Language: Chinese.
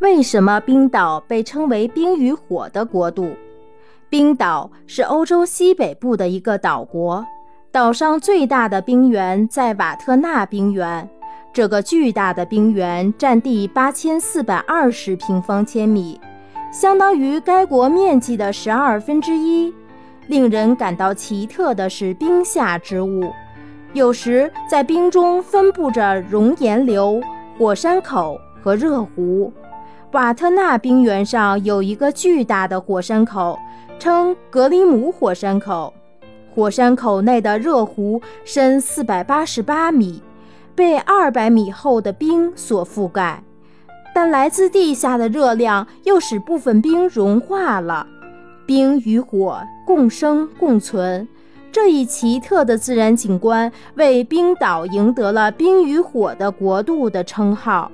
为什么冰岛被称为冰与火的国度？冰岛是欧洲西北部的一个岛国，岛上最大的冰原在瓦特纳冰原。这个巨大的冰原占地八千四百二十平方千米，相当于该国面积的十二分之一。令人感到奇特的是，冰下之物有时在冰中分布着熔岩流、火山口和热湖。瓦特纳冰原上有一个巨大的火山口，称格里姆火山口。火山口内的热湖深四百八十八米，被二百米厚的冰所覆盖。但来自地下的热量又使部分冰融化了。冰与火共生共存，这一奇特的自然景观为冰岛赢得了“冰与火的国度”的称号。